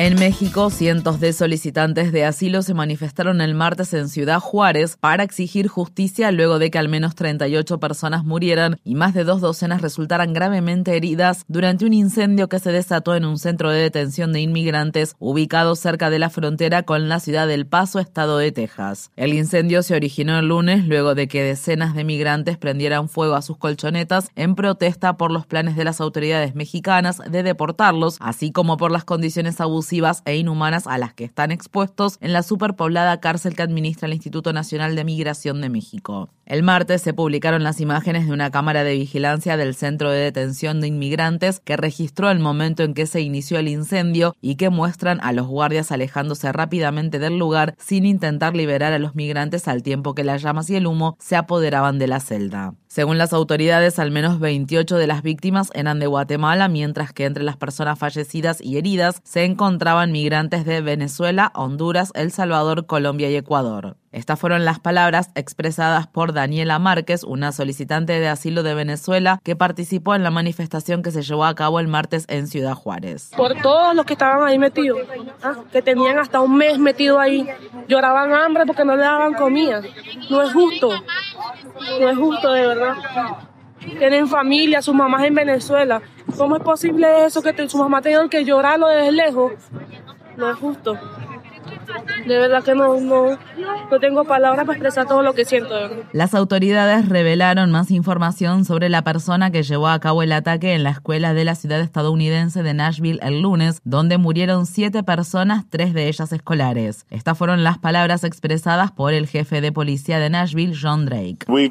En México, cientos de solicitantes de asilo se manifestaron el martes en Ciudad Juárez para exigir justicia luego de que al menos 38 personas murieran y más de dos docenas resultaran gravemente heridas durante un incendio que se desató en un centro de detención de inmigrantes ubicado cerca de la frontera con la ciudad del Paso, estado de Texas. El incendio se originó el lunes luego de que decenas de migrantes prendieran fuego a sus colchonetas en protesta por los planes de las autoridades mexicanas de deportarlos, así como por las condiciones abusivas e inhumanas a las que están expuestos en la superpoblada cárcel que administra el Instituto Nacional de Migración de México. El martes se publicaron las imágenes de una cámara de vigilancia del Centro de Detención de Inmigrantes que registró el momento en que se inició el incendio y que muestran a los guardias alejándose rápidamente del lugar sin intentar liberar a los migrantes al tiempo que las llamas y el humo se apoderaban de la celda. Según las autoridades, al menos 28 de las víctimas eran de Guatemala, mientras que entre las personas fallecidas y heridas se encontraban migrantes de Venezuela, Honduras, El Salvador, Colombia y Ecuador. Estas fueron las palabras expresadas por Daniela Márquez, una solicitante de asilo de Venezuela que participó en la manifestación que se llevó a cabo el martes en Ciudad Juárez. Por todos los que estaban ahí metidos, ¿ah? que tenían hasta un mes metido ahí, lloraban hambre porque no le daban comida. No es justo, no es justo de verdad. Tienen familia, sus mamás en Venezuela. ¿Cómo es posible eso que su mamá tenga que llorarlo desde lejos? No es justo. De verdad que no, no, no tengo palabras para expresar todo lo que siento. Las autoridades revelaron más información sobre la persona que llevó a cabo el ataque en la escuela de la ciudad estadounidense de Nashville el lunes, donde murieron siete personas, tres de ellas escolares. Estas fueron las palabras expresadas por el jefe de policía de Nashville, John Drake. Uh,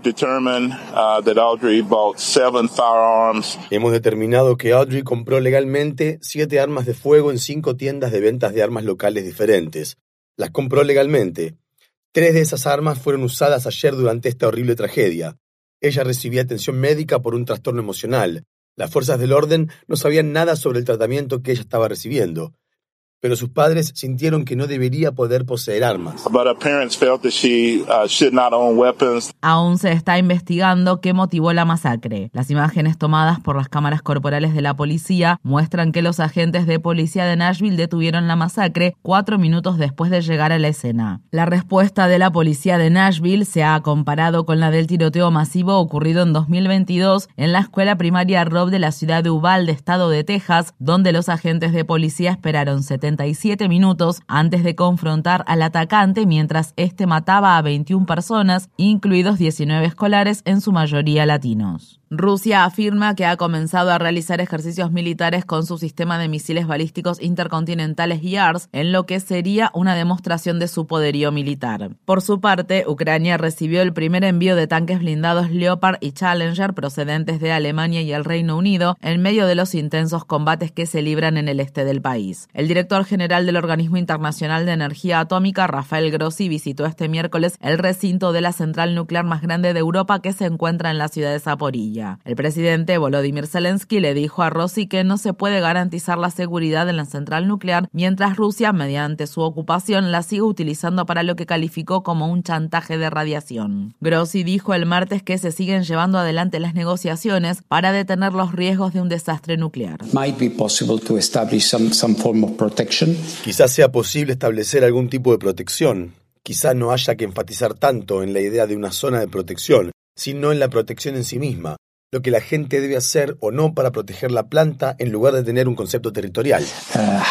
Hemos determinado que Audrey compró legalmente siete armas de fuego en cinco tiendas de ventas de armas locales diferentes. Las compró legalmente. Tres de esas armas fueron usadas ayer durante esta horrible tragedia. Ella recibía atención médica por un trastorno emocional. Las fuerzas del orden no sabían nada sobre el tratamiento que ella estaba recibiendo pero sus padres sintieron que no debería poder poseer armas. Uh, Aún se está investigando qué motivó la masacre. Las imágenes tomadas por las cámaras corporales de la policía muestran que los agentes de policía de Nashville detuvieron la masacre cuatro minutos después de llegar a la escena. La respuesta de la policía de Nashville se ha comparado con la del tiroteo masivo ocurrido en 2022 en la escuela primaria Rob de la ciudad de Uvalde, estado de Texas, donde los agentes de policía esperaron 70 77 minutos antes de confrontar al atacante mientras este mataba a 21 personas, incluidos 19 escolares, en su mayoría latinos. Rusia afirma que ha comenzado a realizar ejercicios militares con su sistema de misiles balísticos intercontinentales YARS, en lo que sería una demostración de su poderío militar. Por su parte, Ucrania recibió el primer envío de tanques blindados Leopard y Challenger procedentes de Alemania y el Reino Unido en medio de los intensos combates que se libran en el este del país. El director general del Organismo Internacional de Energía Atómica, Rafael Grossi, visitó este miércoles el recinto de la central nuclear más grande de Europa que se encuentra en la ciudad de Zaporilla. El presidente Volodymyr Zelensky le dijo a Rossi que no se puede garantizar la seguridad en la central nuclear mientras Rusia, mediante su ocupación, la sigue utilizando para lo que calificó como un chantaje de radiación. Grossi dijo el martes que se siguen llevando adelante las negociaciones para detener los riesgos de un desastre nuclear. Quizás sea posible establecer algún tipo de protección. Quizá no haya que enfatizar tanto en la idea de una zona de protección, sino en la protección en sí misma lo que la gente debe hacer o no para proteger la planta en lugar de tener un concepto territorial. Uh,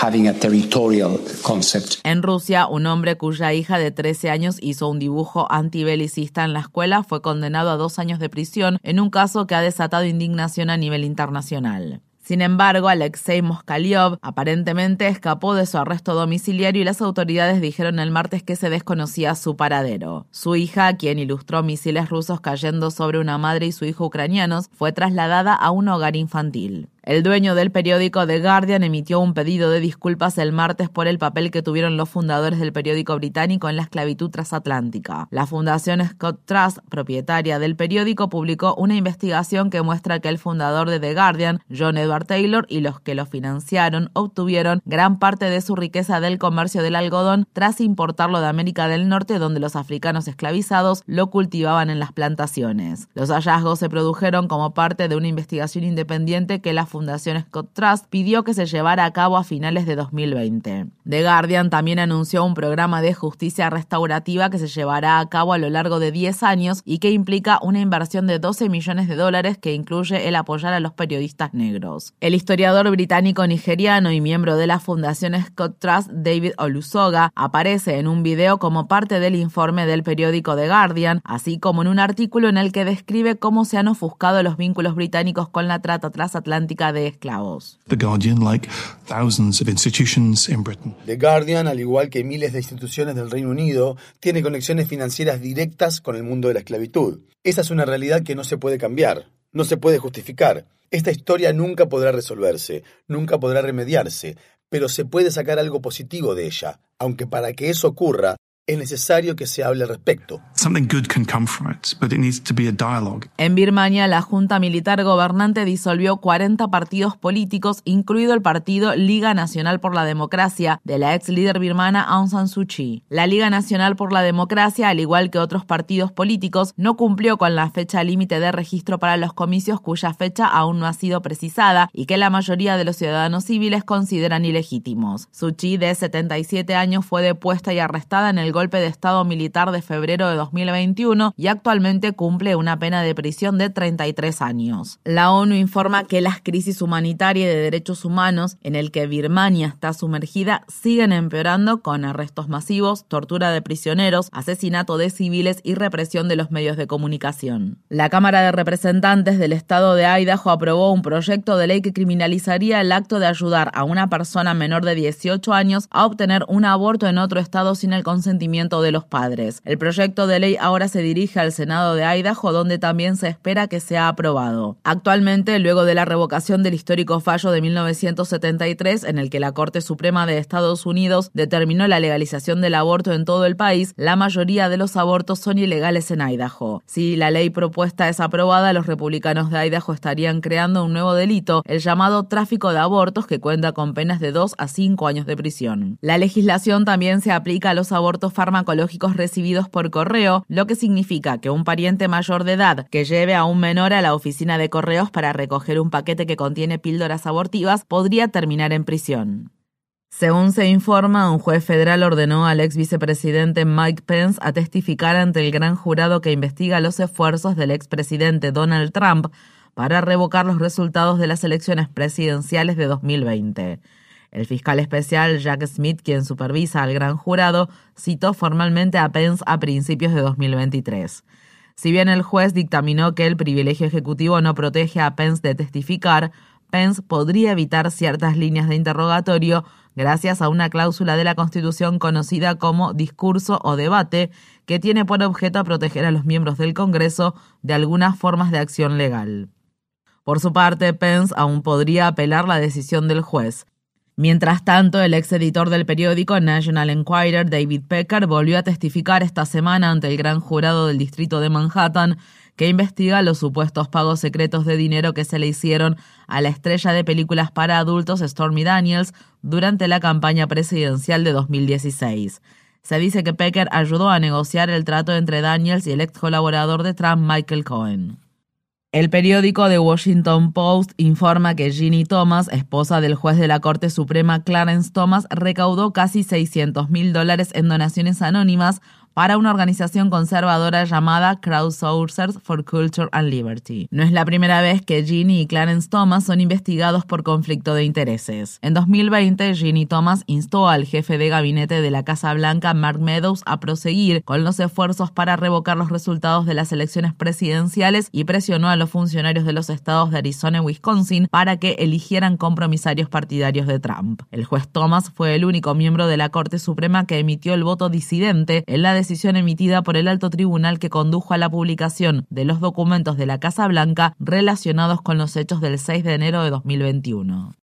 en Rusia, un hombre cuya hija de 13 años hizo un dibujo antibelicista en la escuela fue condenado a dos años de prisión en un caso que ha desatado indignación a nivel internacional. Sin embargo, Alexei Moskaliov aparentemente escapó de su arresto domiciliario y las autoridades dijeron el martes que se desconocía su paradero. Su hija, quien ilustró misiles rusos cayendo sobre una madre y su hijo ucranianos, fue trasladada a un hogar infantil. El dueño del periódico The Guardian emitió un pedido de disculpas el martes por el papel que tuvieron los fundadores del periódico británico en la esclavitud transatlántica. La Fundación Scott Trust, propietaria del periódico, publicó una investigación que muestra que el fundador de The Guardian, John Edward Taylor, y los que lo financiaron obtuvieron gran parte de su riqueza del comercio del algodón tras importarlo de América del Norte, donde los africanos esclavizados lo cultivaban en las plantaciones. Los hallazgos se produjeron como parte de una investigación independiente que la Fundación Scott Trust pidió que se llevara a cabo a finales de 2020. The Guardian también anunció un programa de justicia restaurativa que se llevará a cabo a lo largo de 10 años y que implica una inversión de 12 millones de dólares que incluye el apoyar a los periodistas negros. El historiador británico nigeriano y miembro de la Fundación Scott Trust, David Olusoga, aparece en un video como parte del informe del periódico The Guardian, así como en un artículo en el que describe cómo se han ofuscado los vínculos británicos con la trata transatlántica de esclavos. The Guardian, like thousands of institutions in Britain. The Guardian, al igual que miles de instituciones del Reino Unido, tiene conexiones financieras directas con el mundo de la esclavitud. Esa es una realidad que no se puede cambiar, no se puede justificar. Esta historia nunca podrá resolverse, nunca podrá remediarse, pero se puede sacar algo positivo de ella, aunque para que eso ocurra es necesario que se hable al respecto. En Birmania, la Junta Militar Gobernante disolvió 40 partidos políticos, incluido el partido Liga Nacional por la Democracia de la ex líder birmana Aung San Suu Kyi. La Liga Nacional por la Democracia, al igual que otros partidos políticos, no cumplió con la fecha límite de registro para los comicios cuya fecha aún no ha sido precisada y que la mayoría de los ciudadanos civiles consideran ilegítimos. Suu Kyi, de 77 años, fue depuesta y arrestada en el golpe de Estado militar de febrero de 2021 y actualmente cumple una pena de prisión de 33 años. La ONU informa que las crisis humanitarias de derechos humanos en el que Birmania está sumergida siguen empeorando con arrestos masivos, tortura de prisioneros, asesinato de civiles y represión de los medios de comunicación. La Cámara de Representantes del Estado de Idaho aprobó un proyecto de ley que criminalizaría el acto de ayudar a una persona menor de 18 años a obtener un aborto en otro estado sin el consentimiento de los padres. El proyecto de ley ahora se dirige al Senado de Idaho, donde también se espera que sea aprobado. Actualmente, luego de la revocación del histórico fallo de 1973, en el que la Corte Suprema de Estados Unidos determinó la legalización del aborto en todo el país, la mayoría de los abortos son ilegales en Idaho. Si la ley propuesta es aprobada, los republicanos de Idaho estarían creando un nuevo delito, el llamado tráfico de abortos, que cuenta con penas de 2 a 5 años de prisión. La legislación también se aplica a los abortos farmacológicos recibidos por correo, lo que significa que un pariente mayor de edad que lleve a un menor a la oficina de correos para recoger un paquete que contiene píldoras abortivas podría terminar en prisión. Según se informa, un juez federal ordenó al ex vicepresidente Mike Pence a testificar ante el gran jurado que investiga los esfuerzos del expresidente Donald Trump para revocar los resultados de las elecciones presidenciales de 2020. El fiscal especial Jack Smith, quien supervisa al gran jurado, citó formalmente a Pence a principios de 2023. Si bien el juez dictaminó que el privilegio ejecutivo no protege a Pence de testificar, Pence podría evitar ciertas líneas de interrogatorio gracias a una cláusula de la Constitución conocida como discurso o debate, que tiene por objeto proteger a los miembros del Congreso de algunas formas de acción legal. Por su parte, Pence aún podría apelar la decisión del juez. Mientras tanto, el ex editor del periódico National Enquirer, David Pecker, volvió a testificar esta semana ante el gran jurado del distrito de Manhattan que investiga los supuestos pagos secretos de dinero que se le hicieron a la estrella de películas para adultos Stormy Daniels durante la campaña presidencial de 2016. Se dice que Pecker ayudó a negociar el trato entre Daniels y el ex colaborador de Trump, Michael Cohen. El periódico The Washington Post informa que Ginny Thomas, esposa del juez de la Corte Suprema Clarence Thomas, recaudó casi 600 mil dólares en donaciones anónimas para una organización conservadora llamada Crowdsourcers for Culture and Liberty. No es la primera vez que Ginny y Clarence Thomas son investigados por conflicto de intereses. En 2020, Ginny Thomas instó al jefe de gabinete de la Casa Blanca, Mark Meadows, a proseguir con los esfuerzos para revocar los resultados de las elecciones presidenciales y presionó a los funcionarios de los estados de Arizona y Wisconsin para que eligieran compromisarios partidarios de Trump. El juez Thomas fue el único miembro de la Corte Suprema que emitió el voto disidente en la decisión emitida por el alto tribunal que condujo a la publicación de los documentos de la Casa Blanca relacionados con los hechos del 6 de enero de 2021.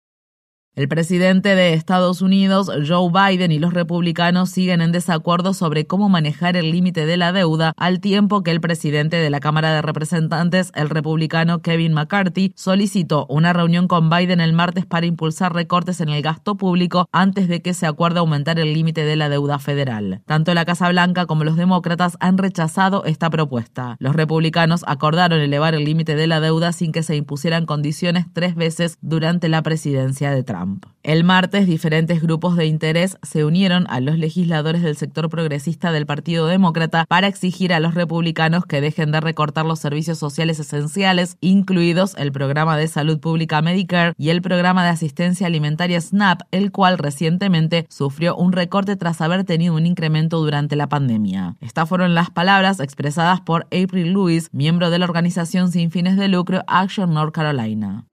El presidente de Estados Unidos, Joe Biden, y los republicanos siguen en desacuerdo sobre cómo manejar el límite de la deuda, al tiempo que el presidente de la Cámara de Representantes, el republicano Kevin McCarthy, solicitó una reunión con Biden el martes para impulsar recortes en el gasto público antes de que se acuerde aumentar el límite de la deuda federal. Tanto la Casa Blanca como los demócratas han rechazado esta propuesta. Los republicanos acordaron elevar el límite de la deuda sin que se impusieran condiciones tres veces durante la presidencia de Trump. El martes, diferentes grupos de interés se unieron a los legisladores del sector progresista del Partido Demócrata para exigir a los republicanos que dejen de recortar los servicios sociales esenciales, incluidos el programa de salud pública Medicare y el programa de asistencia alimentaria SNAP, el cual recientemente sufrió un recorte tras haber tenido un incremento durante la pandemia. Estas fueron las palabras expresadas por April Lewis, miembro de la organización sin fines de lucro Action North Carolina.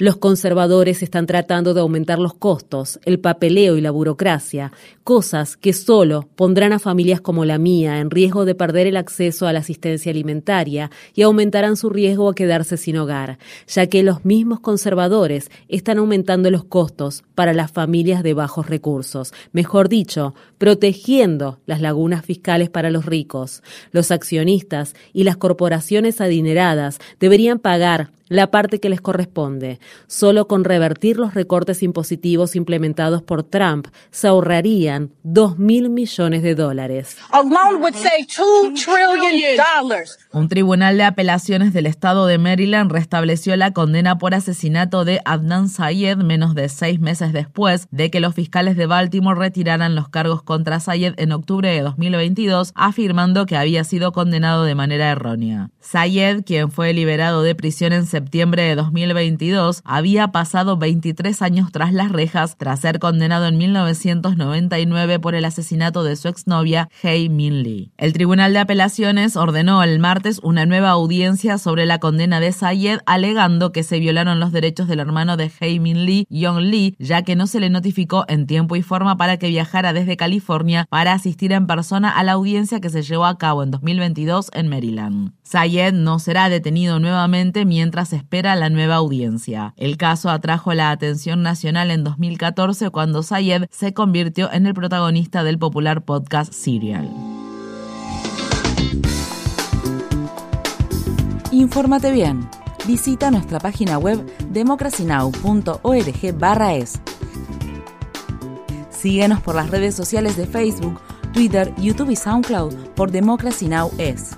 Los conservadores están tratando de aumentar los costos, el papeleo y la burocracia, cosas que solo pondrán a familias como la mía en riesgo de perder el acceso a la asistencia alimentaria y aumentarán su riesgo a quedarse sin hogar, ya que los mismos conservadores están aumentando los costos para las familias de bajos recursos, mejor dicho, protegiendo las lagunas fiscales para los ricos. Los accionistas y las corporaciones adineradas deberían pagar la parte que les corresponde. Solo con revertir los recortes impositivos implementados por Trump se ahorrarían 2 mil millones de dólares. Un tribunal de apelaciones del estado de Maryland restableció la condena por asesinato de Adnan Sayed menos de seis meses después de que los fiscales de Baltimore retiraran los cargos contra Sayed en octubre de 2022, afirmando que había sido condenado de manera errónea. Sayed, quien fue liberado de prisión en septiembre de 2022, había pasado 23 años tras las rejas tras ser condenado en 1999 por el asesinato de su exnovia, Hae Min Lee. El Tribunal de Apelaciones ordenó el martes una nueva audiencia sobre la condena de Sayed, alegando que se violaron los derechos del hermano de Hae Min Lee, Young Lee, ya que no se le notificó en tiempo y forma para que viajara desde California para asistir en persona a la audiencia que se llevó a cabo en 2022 en Maryland. Sayed no será detenido nuevamente mientras espera la nueva audiencia. El caso atrajo la atención nacional en 2014 cuando Sayed se convirtió en el protagonista del popular podcast Serial. Infórmate bien. Visita nuestra página web democracynow.org/es. Síguenos por las redes sociales de Facebook, Twitter, YouTube y SoundCloud por Democracy Now! es.